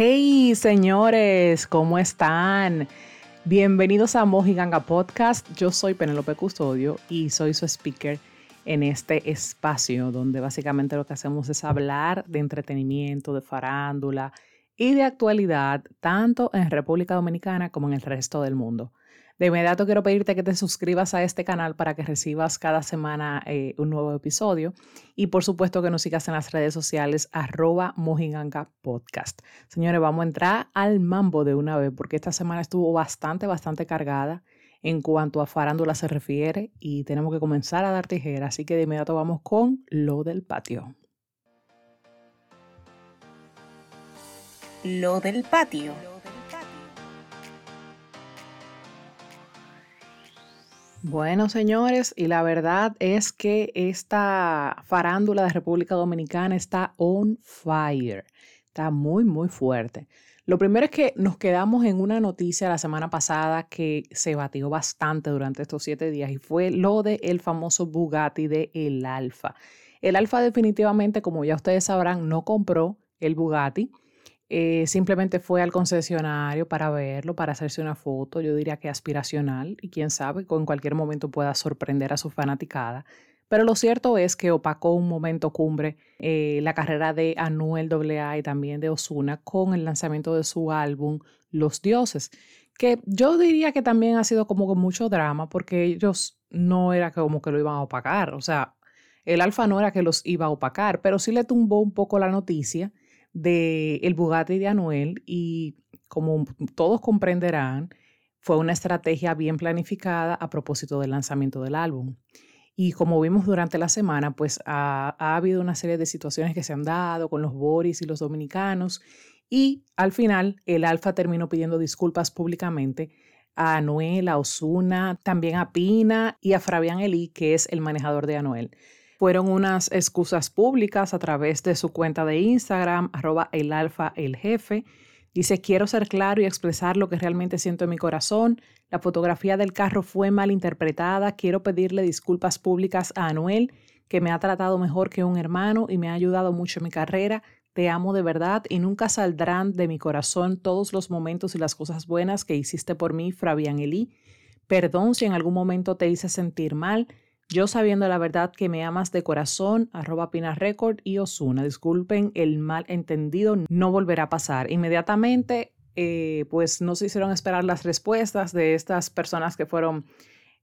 Hey señores, ¿cómo están? Bienvenidos a Mojiganga Podcast. Yo soy Penelope Custodio y soy su speaker en este espacio donde básicamente lo que hacemos es hablar de entretenimiento, de farándula y de actualidad, tanto en República Dominicana como en el resto del mundo. De inmediato quiero pedirte que te suscribas a este canal para que recibas cada semana eh, un nuevo episodio y por supuesto que nos sigas en las redes sociales arroba mojiganga podcast. Señores, vamos a entrar al mambo de una vez porque esta semana estuvo bastante, bastante cargada en cuanto a farándula se refiere y tenemos que comenzar a dar tijera, así que de inmediato vamos con lo del patio. Lo del patio. Bueno, señores, y la verdad es que esta farándula de República Dominicana está on fire, está muy, muy fuerte. Lo primero es que nos quedamos en una noticia la semana pasada que se batió bastante durante estos siete días y fue lo del el famoso Bugatti de El Alfa. El Alfa definitivamente, como ya ustedes sabrán, no compró el Bugatti eh, simplemente fue al concesionario para verlo, para hacerse una foto, yo diría que aspiracional, y quién sabe, en cualquier momento pueda sorprender a su fanaticada. Pero lo cierto es que opacó un momento cumbre eh, la carrera de Anuel AA y también de Osuna con el lanzamiento de su álbum Los Dioses, que yo diría que también ha sido como con mucho drama porque ellos no era como que lo iban a opacar, o sea, el alfa no era que los iba a opacar, pero sí le tumbó un poco la noticia del el Bugatti de Anuel y como todos comprenderán, fue una estrategia bien planificada a propósito del lanzamiento del álbum. Y como vimos durante la semana, pues ha, ha, habido una serie de situaciones que se han dado con los Boris y los dominicanos y al final el Alfa terminó pidiendo disculpas públicamente a Anuel, a Osuna, también a Pina y a Fabián Eli, que es el manejador de Anuel fueron unas excusas públicas a través de su cuenta de Instagram, arroba el alfa el jefe. Dice, quiero ser claro y expresar lo que realmente siento en mi corazón. La fotografía del carro fue mal interpretada. Quiero pedirle disculpas públicas a Anuel, que me ha tratado mejor que un hermano y me ha ayudado mucho en mi carrera. Te amo de verdad y nunca saldrán de mi corazón todos los momentos y las cosas buenas que hiciste por mí, Fabián Elí. Perdón si en algún momento te hice sentir mal. Yo sabiendo la verdad que me amas de corazón, arroba Pina Record y Osuna. Disculpen el mal entendido, no volverá a pasar. Inmediatamente, eh, pues no se hicieron esperar las respuestas de estas personas que fueron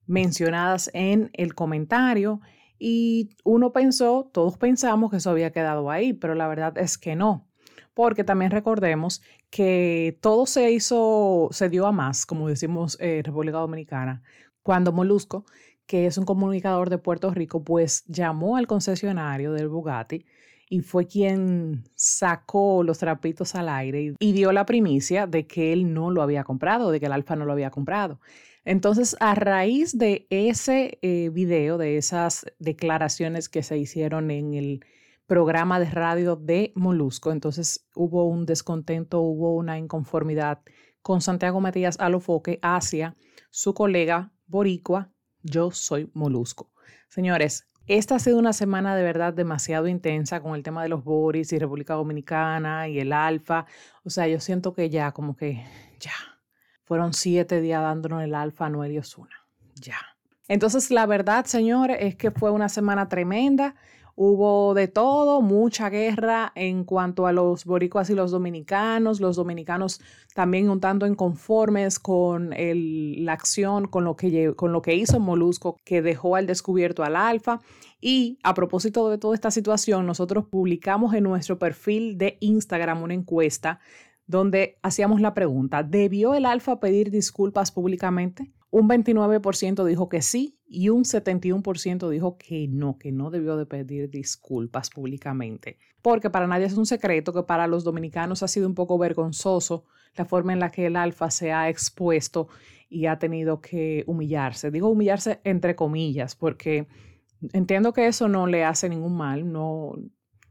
mencionadas en el comentario y uno pensó, todos pensamos que eso había quedado ahí, pero la verdad es que no. Porque también recordemos que todo se hizo, se dio a más, como decimos en República Dominicana, cuando Molusco que es un comunicador de Puerto Rico, pues llamó al concesionario del Bugatti y fue quien sacó los trapitos al aire y, dio la primicia de que él no lo había comprado, de que el Alfa no lo había comprado. Entonces, a raíz de ese eh, video, de esas declaraciones que se hicieron en el programa de radio de Molusco, entonces hubo un descontento, hubo una inconformidad con Santiago Matías Alofoque hacia su colega boricua yo soy Molusco. Señores, esta ha sido una semana de verdad demasiado intensa con el tema de los Boris y República Dominicana y el Alfa. O sea, yo siento que ya, como que ya. Fueron siete días dándonos el Alfa a Noel y Osuna. Ya. Entonces, la verdad, señores, es que fue una semana tremenda. Hubo de todo, mucha guerra en cuanto a los boricuas y los dominicanos, los dominicanos también un tanto inconformes con la acción, con lo, que, con lo que hizo Molusco, que dejó al descubierto al alfa. Y a propósito de toda esta situación, nosotros publicamos en nuestro perfil de Instagram una encuesta donde hacíamos la pregunta, ¿debió el alfa pedir disculpas públicamente? Un 29% dijo que sí y un 71% dijo que no, que no debió de pedir disculpas públicamente. Porque para nadie es un secreto que para los dominicanos ha sido un poco vergonzoso la forma en la que el alfa se ha expuesto y ha tenido que humillarse. Digo humillarse entre comillas, porque entiendo que eso no le hace ningún mal, no,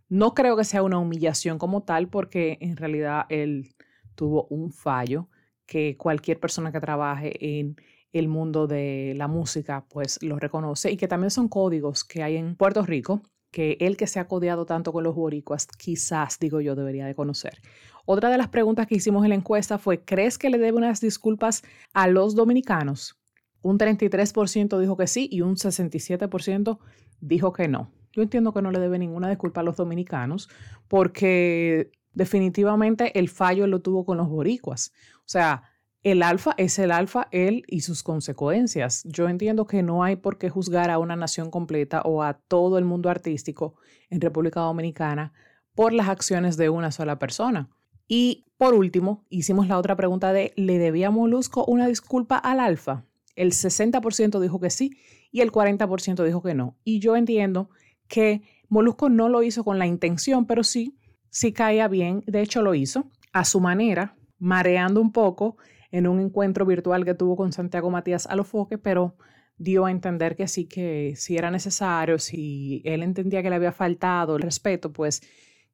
no creo que sea una humillación como tal, porque en realidad él tuvo un fallo que cualquier persona que trabaje en el mundo de la música pues lo reconoce y que también son códigos que hay en Puerto Rico que el que se ha codeado tanto con los boricuas, quizás, digo yo, debería de conocer. Otra de las preguntas que hicimos en la encuesta fue, ¿crees que le debe unas disculpas a los dominicanos? Un 33% dijo que sí y un 67% dijo que no. Yo entiendo que no le debe ninguna disculpa a los dominicanos porque definitivamente el fallo lo tuvo con los boricuas. O sea, el alfa es el alfa, él y sus consecuencias. Yo entiendo que no hay por qué juzgar a una nación completa o a todo el mundo artístico en República Dominicana por las acciones de una sola persona. Y por último, hicimos la otra pregunta de, ¿le debía Molusco una disculpa al alfa? El 60% dijo que sí y el 40% dijo que no. Y yo entiendo que Molusco no lo hizo con la intención, pero sí, sí caía bien. De hecho, lo hizo a su manera, mareando un poco en un encuentro virtual que tuvo con Santiago Matías Alofoque, pero dio a entender que sí, que si era necesario, si él entendía que le había faltado el respeto, pues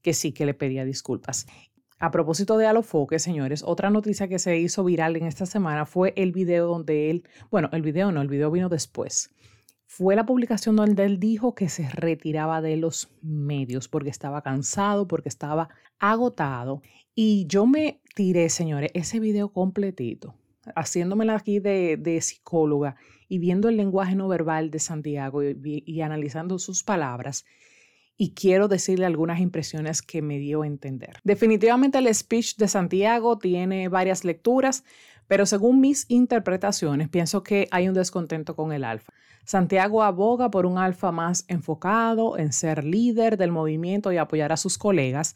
que sí, que le pedía disculpas. A propósito de Alofoque, señores, otra noticia que se hizo viral en esta semana fue el video donde él, bueno, el video no, el video vino después. Fue la publicación donde él dijo que se retiraba de los medios porque estaba cansado, porque estaba agotado. Y yo me tiré, señores, ese video completito, haciéndomela aquí de, de psicóloga y viendo el lenguaje no verbal de Santiago y analizando sus palabras y quiero decirle algunas impresiones que me dio a entender. Definitivamente el speech de Santiago tiene varias lecturas, pero según mis interpretaciones pienso que hay un descontento con el alfa. Santiago aboga por un alfa más enfocado en ser líder del movimiento y apoyar a sus colegas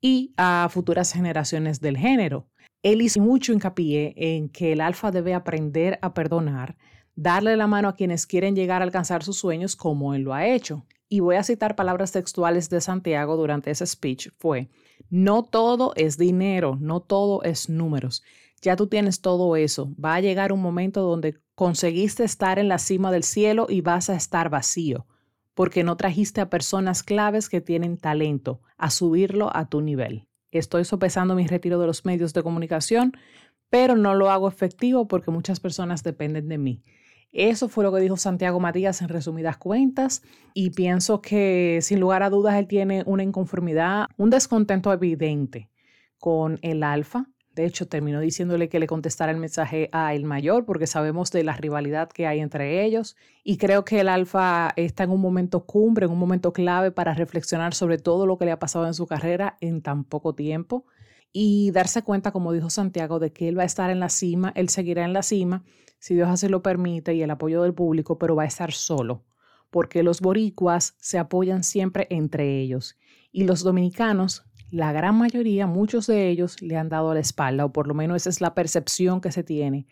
y a futuras generaciones del género. Él hizo mucho hincapié en que el alfa debe aprender a perdonar, darle la mano a quienes quieren llegar a alcanzar sus sueños como él lo ha hecho y voy a citar palabras textuales de Santiago durante ese speech, fue, no todo es dinero, no todo es números. Ya tú tienes todo eso. Va a llegar un momento donde conseguiste estar en la cima del cielo y vas a estar vacío, porque no trajiste a personas claves que tienen talento a subirlo a tu nivel. Estoy sopesando mi retiro de los medios de comunicación, pero no lo hago efectivo porque muchas personas dependen de mí. Eso fue lo que dijo Santiago Matías en resumidas cuentas y pienso que sin lugar a dudas él tiene una inconformidad, un descontento evidente con el alfa. De hecho, terminó diciéndole que le contestara el mensaje a el mayor porque sabemos de la rivalidad que hay entre ellos y creo que el alfa está en un momento cumbre, en un momento clave para reflexionar sobre todo lo que le ha pasado en su carrera en tan poco tiempo y darse cuenta, como dijo Santiago, de que él va a estar en la cima, él seguirá en la cima si Dios así lo permite y el apoyo del público, pero va a estar solo, porque los boricuas se apoyan siempre entre ellos y los dominicanos, la gran mayoría, muchos de ellos le han dado la espalda, o por lo menos esa es la percepción que se tiene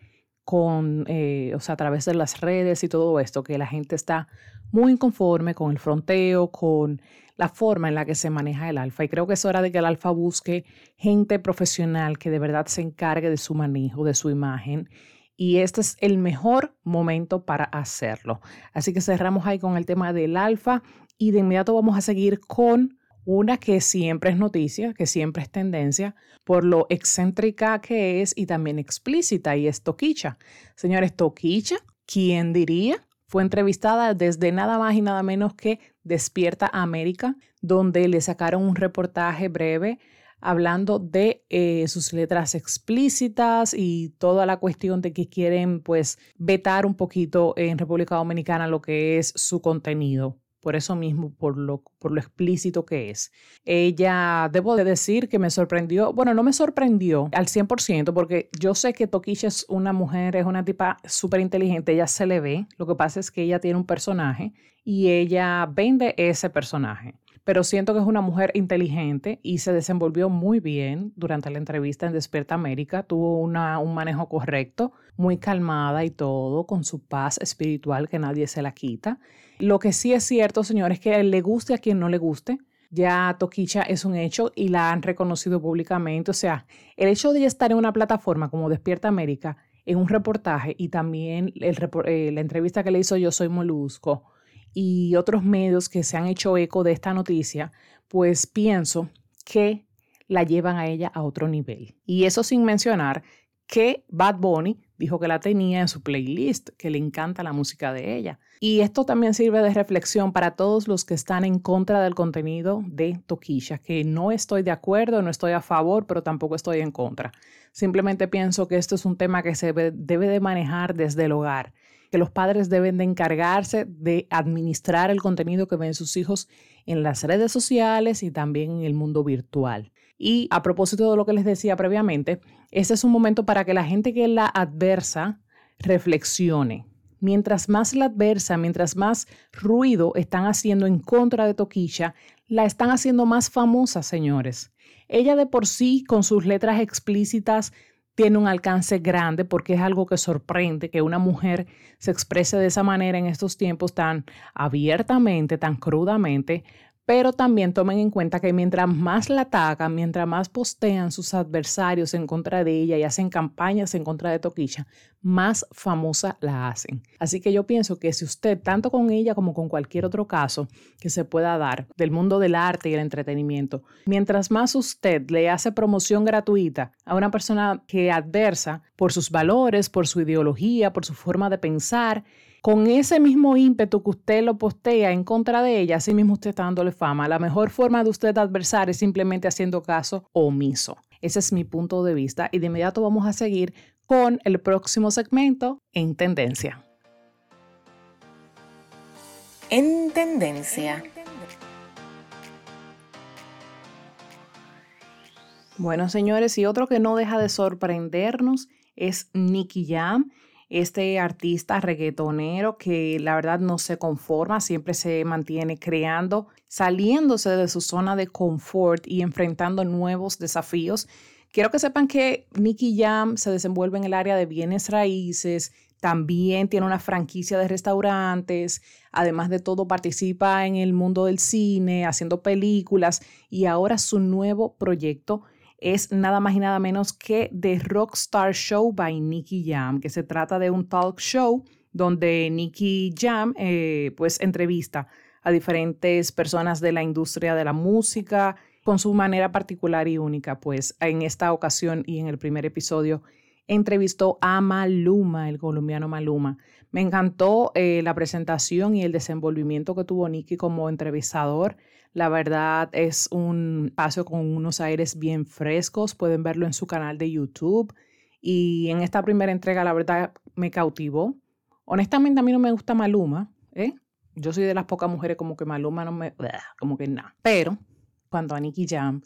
con, eh, o sea, a través de las redes y todo esto, que la gente está muy inconforme con el fronteo, con la forma en la que se maneja el alfa. Y creo que es hora de que el alfa busque gente profesional que de verdad se encargue de su manejo, de su imagen y este es el mejor momento para hacerlo. Así que cerramos ahí con el tema del alfa y de inmediato vamos a seguir con una que siempre es noticia, que siempre es tendencia, por lo excéntrica que es y también explícita, y es Toquicha. Señores, Toquicha, ¿quién diría? Fue entrevistada desde nada más y nada menos que Despierta América, donde le sacaron un reportaje breve hablando de eh, sus letras explícitas y toda la cuestión de que quieren pues vetar un poquito en República Dominicana lo que es su contenido. Por eso mismo, por lo, por lo explícito que es. Ella, debo de decir que me sorprendió, bueno, no me sorprendió al 100%, porque yo sé que Toquisha es una mujer, es una tipa súper inteligente, ella se le ve, lo que pasa es que ella tiene un personaje y ella vende ese personaje pero siento que es una mujer inteligente y se desenvolvió muy bien durante la entrevista en Despierta América. Tuvo una, un manejo correcto, muy calmada y todo, con su paz espiritual que nadie se la quita. Lo que sí es cierto, señores, es que le guste a quien no le guste. Ya Toquicha es un hecho y la han reconocido públicamente. O sea, el hecho de estar en una plataforma como Despierta América, en un reportaje y también eh, la entrevista que le hizo Yo Soy Molusco, y otros medios que se han hecho eco de esta noticia, pues pienso que la llevan a ella a otro nivel. Y eso sin mencionar que Bad Bunny dijo que la tenía en su playlist, que le encanta la música de ella. Y esto también sirve de reflexión para todos los que están en contra del contenido de Toquilla, que no estoy de acuerdo, no estoy a favor, pero tampoco estoy en contra. Simplemente pienso que esto es un tema que se debe de manejar desde el hogar, que los padres deben de encargarse de administrar el contenido que ven sus hijos en las redes sociales y también en el mundo virtual. Y a propósito de lo que les decía previamente, este es un momento para que la gente que la adversa reflexione. Mientras más la adversa, mientras más ruido están haciendo en contra de Toquilla, la están haciendo más famosa, señores. Ella de por sí, con sus letras explícitas, tiene un alcance grande porque es algo que sorprende que una mujer se exprese de esa manera en estos tiempos tan abiertamente, tan crudamente, pero también tomen en cuenta que mientras más la atacan, mientras más postean sus adversarios en contra de ella y hacen campañas en contra de Toquilla, más famosa la hacen. Así que yo pienso que si usted, tanto con ella como con cualquier otro caso que se pueda dar del mundo del arte y el entretenimiento, mientras más usted le hace promoción gratuita a una persona que adversa por sus valores, por su ideología, por su forma de pensar, con ese mismo ímpetu que usted lo postea en contra de ella, así mismo usted está dándole fama. La mejor forma de usted adversar es simplemente haciendo caso omiso. Ese es mi punto de vista y de inmediato vamos a seguir con el próximo segmento en tendencia. En tendencia. Bueno, señores, y otro que no deja de sorprendernos es Nicky Jam este artista reggaetonero que la verdad no se conforma, siempre se mantiene creando, saliéndose de su zona de confort y enfrentando nuevos desafíos. Quiero que sepan que Nicky Jam se desenvuelve en el área de bienes raíces, también tiene una franquicia de restaurantes, además de todo participa en el mundo del cine, haciendo películas y ahora su nuevo proyecto es nada más y nada menos que The Rockstar Show by Nicky Jam, que se trata de un talk show donde Nicky Jam eh, pues entrevista a diferentes personas de la industria de la música con su manera particular y única. Pues en esta ocasión y en el primer episodio entrevistó a Maluma, el colombiano Maluma. Me encantó eh, la presentación y el desenvolvimiento que tuvo Nicky como entrevistador. La verdad es un espacio con unos aires bien frescos. Pueden verlo en su canal de YouTube. Y en esta primera entrega, la verdad, me cautivó. Honestamente, a mí no me gusta Maluma. ¿eh? Yo soy de las pocas mujeres como que Maluma no me... Como que nada. Pero cuando a Nicky Jam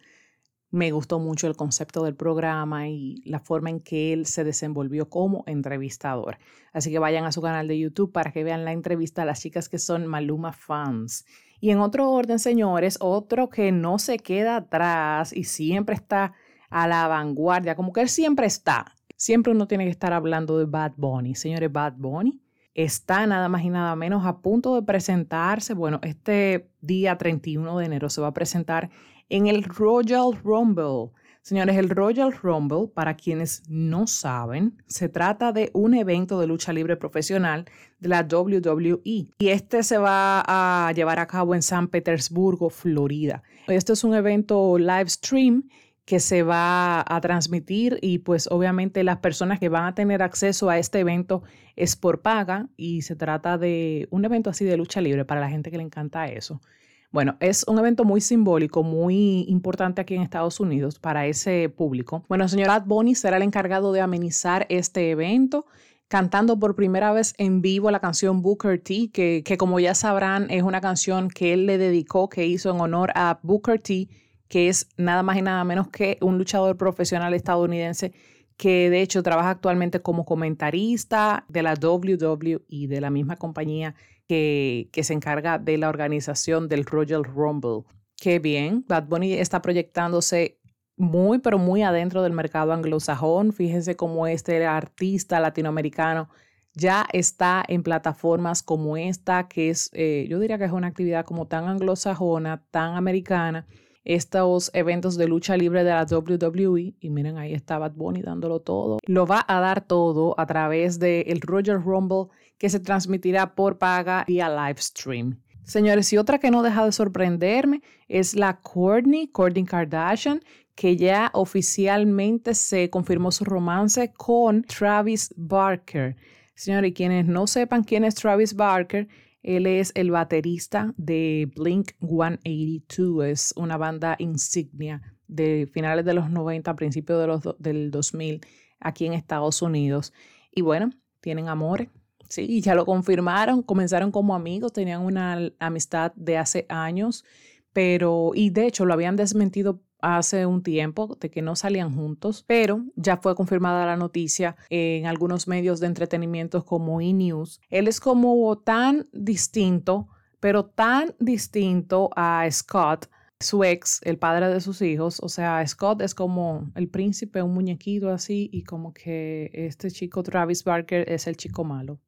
me gustó mucho el concepto del programa y la forma en que él se desenvolvió como entrevistador. Así que vayan a su canal de YouTube para que vean la entrevista a las chicas que son Maluma fans. Y en otro orden, señores, otro que no se queda atrás y siempre está a la vanguardia, como que él siempre está. Siempre uno tiene que estar hablando de Bad Bunny. Señores, Bad Bunny está nada más y nada menos a punto de presentarse. Bueno, este día 31 de enero se va a presentar en el Royal Rumble. Señores, el Royal Rumble, para quienes no saben, se trata de un evento de lucha libre profesional de la WWE y este se va a llevar a cabo en San Petersburgo, Florida. Este es un evento live stream que se va a transmitir y pues obviamente las personas que van a tener acceso a este evento es por paga y se trata de un evento así de lucha libre para la gente que le encanta eso. Bueno, es un evento muy simbólico, muy importante aquí en Estados Unidos para ese público. Bueno, señor Ad Bonnie será el encargado de amenizar este evento cantando por primera vez en vivo la canción Booker T, que, que, como ya sabrán es una canción que él le dedicó, que hizo en honor a Booker T, que es nada más y nada menos que un luchador profesional estadounidense que de hecho trabaja actualmente como comentarista de la WWE, de la misma compañía que, se encarga de la organización del Royal Rumble. Qué bien, Bad Bunny está proyectándose muy, pero muy adentro del mercado anglosajón. Fíjense cómo este artista latinoamericano ya está en plataformas como esta, que es, eh, yo diría que es una actividad como tan anglosajona, tan americana. Estos eventos de lucha libre de la WWE, y miren, ahí está Bad Bunny dándolo todo, lo va a dar todo a través del Royal Rumble que se transmitirá por paga vía live stream. Señores, y otra que no deja de sorprenderme es la Kourtney, Kourtney Kardashian, que ya oficialmente se confirmó su romance con Travis Barker. Señores, quienes no sepan quién es Travis Barker, él es el baterista de Blink 182, es una banda insignia de finales de los 90, principios de del 2000 aquí en Estados Unidos. Y bueno, tienen amores, sí, ya lo confirmaron, comenzaron como amigos, tenían una amistad de hace años, pero, y de hecho lo habían desmentido hace un tiempo de que no salían juntos, pero ya fue confirmada la noticia en algunos medios de entretenimiento como E! News. Él es como tan distinto, pero tan distinto a Scott, su ex, el padre de sus hijos. O sea, Scott es como el príncipe, un muñequito así, y como que este chico Travis Barker es el chico malo.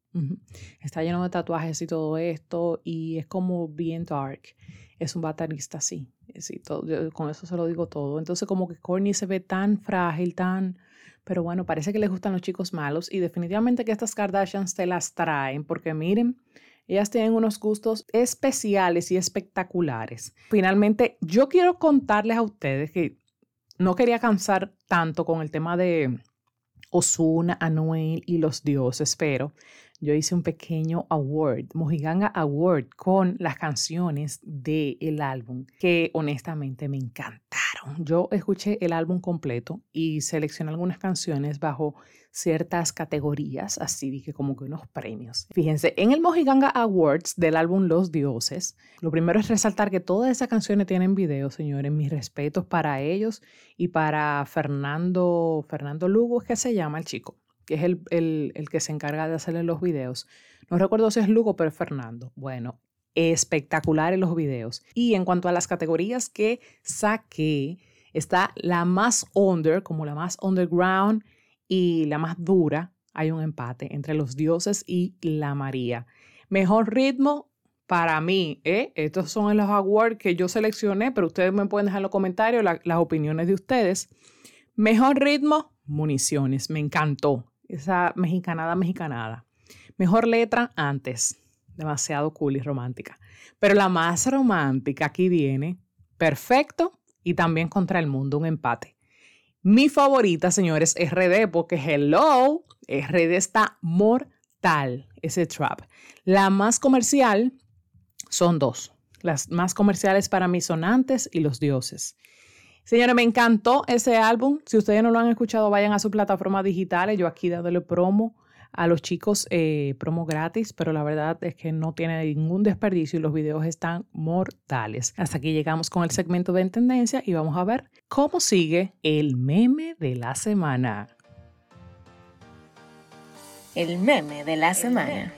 Está lleno de tatuajes y todo esto, y es como bien dark. Es un baterista así. Sí, con eso se lo digo todo. Entonces, como que Courtney se ve tan frágil, tan. Pero bueno, parece que le gustan los chicos malos y definitivamente que estas Kardashians te las traen, porque miren, ellas tienen unos gustos especiales y espectaculares. Finalmente, yo quiero contarles a ustedes que no quería cansar tanto con el tema de Osuna, Anuel y los dioses, pero yo hice un pequeño award, Mojiganga Award, con las canciones del álbum, que honestamente me encantaron. Yo escuché el álbum completo y seleccioné algunas canciones bajo ciertas categorías, así dije como que unos premios. Fíjense, en el Mojiganga Awards del álbum Los Dioses, lo primero es resaltar que todas esas canciones tienen video, señores. Mis respetos para ellos y para Fernando, Fernando Lugo, que se llama el chico que es el, que se encarga de hacerle los videos. No recuerdo si es Lugo, pero es Fernando. Bueno, espectaculares los videos. Y en cuanto a las categorías que saqué, está la más under, como la más underground y la más dura. Hay un empate entre los dioses y la María. Mejor ritmo para mí, ¿eh? estos son los awards que yo seleccioné, pero ustedes me pueden dejar en los comentarios las opiniones de ustedes. Mejor ritmo, municiones, me encantó esa mexicanada, mexicanada. Mejor letra antes, demasiado cool y romántica. Pero la más romántica aquí viene, perfecto y también contra el mundo, un empate. Mi favorita, señores, es RD, porque hello, RD está mortal, ese trap. La más comercial son dos. Las más comerciales para mí son Antes y Los Dioses. Señores, me encantó ese álbum. Si ustedes no lo han escuchado, vayan a su plataforma digitales. Yo aquí dándole promo a los chicos, eh, promo gratis, pero la verdad es que no tiene ningún desperdicio y los videos están mortales. Hasta aquí llegamos con el segmento de tendencia y vamos a ver cómo sigue el meme de la semana. El meme de la semana.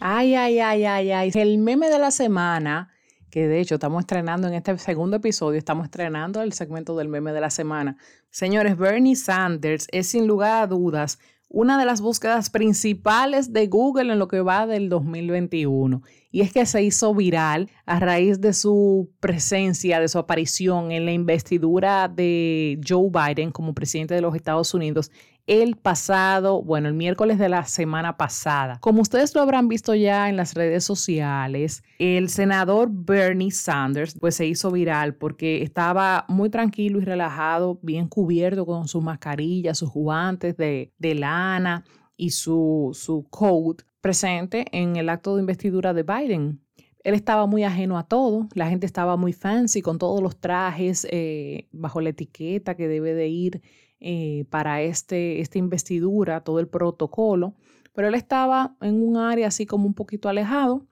Ay, ay, ay, ay, ay. El meme de la semana que de hecho estamos estrenando en este segundo episodio, estamos estrenando el segmento del meme de la semana. Señores, Bernie Sanders es sin lugar a dudas una de las búsquedas principales de Google en lo que va del 2021. Y es que se hizo viral a raíz de su presencia, de su aparición en la investidura de Joe Biden como presidente de los Estados Unidos el pasado, bueno, el miércoles de la semana pasada. Como ustedes lo habrán visto ya en las redes sociales, el senador Bernie Sanders pues se hizo viral porque estaba muy tranquilo y relajado, bien cubierto con sus mascarillas, sus guantes de, de lana y su, su coat presente en el acto de investidura de Biden. Él estaba muy ajeno a todo, la gente estaba muy fancy con todos los trajes eh, bajo la etiqueta que debe de ir eh, para este, esta investidura, todo el protocolo, pero él estaba en un área así como un poquito alejado,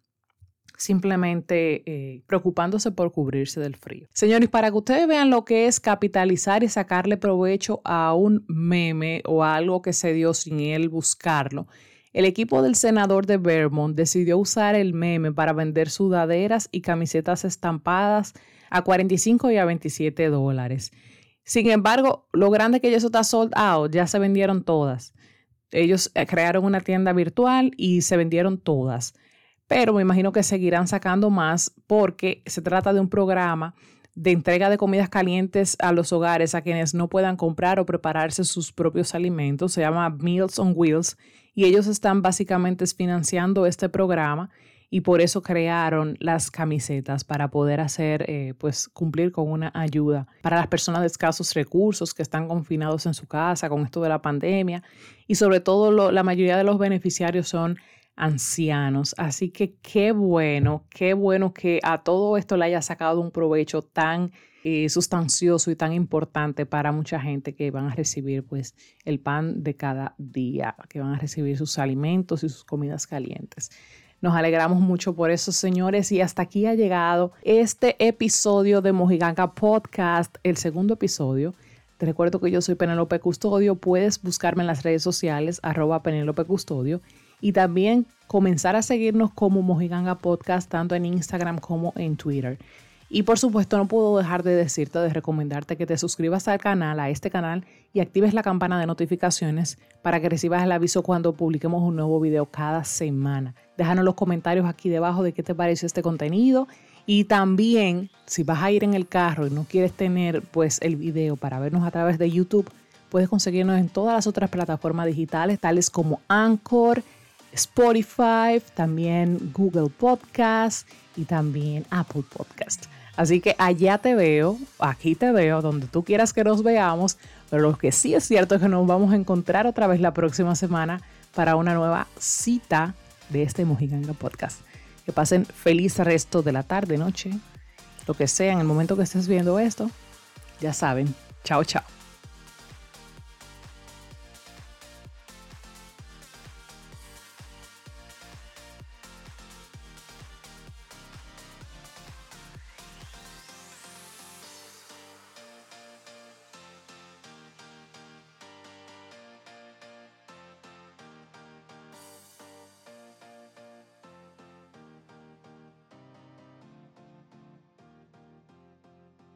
simplemente eh, preocupándose por cubrirse del frío. Señores, para que ustedes vean lo que es capitalizar y sacarle provecho a un meme o a algo que se dio sin él buscarlo, el equipo del senador de Vermont decidió usar el meme para vender sudaderas y camisetas estampadas a 45 y a 27 dólares. Sin embargo, lo grande que eso está sold out, ya se vendieron todas. Ellos eh, crearon una tienda virtual y se vendieron todas. Pero me imagino que seguirán sacando más porque se trata de un programa de entrega de comidas calientes a los hogares a quienes no puedan comprar o prepararse sus propios alimentos. Se llama Meals on Wheels y ellos están básicamente financiando este programa y por eso crearon las camisetas para poder hacer, eh, pues cumplir con una ayuda para las personas de escasos recursos que están confinados en su casa con esto de la pandemia y sobre todo la mayoría de los beneficiarios son ancianos. Así que qué bueno, qué bueno que a todo esto le haya sacado un provecho tan eh, sustancioso y tan importante para mucha gente que van a recibir pues el pan de cada día, que van a recibir sus alimentos y sus comidas calientes. Nos alegramos mucho por eso, señores. Y hasta aquí ha llegado este episodio de Mojiganga Podcast, el segundo episodio. Te recuerdo que yo soy Penelope Custodio. Puedes buscarme en las redes sociales, arroba Penelope Custodio. Y también comenzar a seguirnos como Mojiganga Podcast, tanto en Instagram como en Twitter. Y por supuesto no puedo dejar de decirte, de recomendarte que te suscribas al canal, a este canal, y actives la campana de notificaciones para que recibas el aviso cuando publiquemos un nuevo video cada semana. Déjanos los comentarios aquí debajo de qué te parece este contenido. Y también, si vas a ir en el carro y no quieres tener pues el video para vernos a través de YouTube, puedes conseguirnos en todas las otras plataformas digitales, tales como Anchor, Spotify, también Google Podcast y también Apple Podcast. Así que allá te veo, aquí te veo, donde tú quieras que nos veamos, pero lo que sí es cierto es que nos vamos a encontrar otra vez la próxima semana para una nueva cita de este Mojiganga Podcast. Que pasen feliz resto de la tarde, noche, lo que sea, en el momento que estés viendo esto. Ya saben, chao, chao.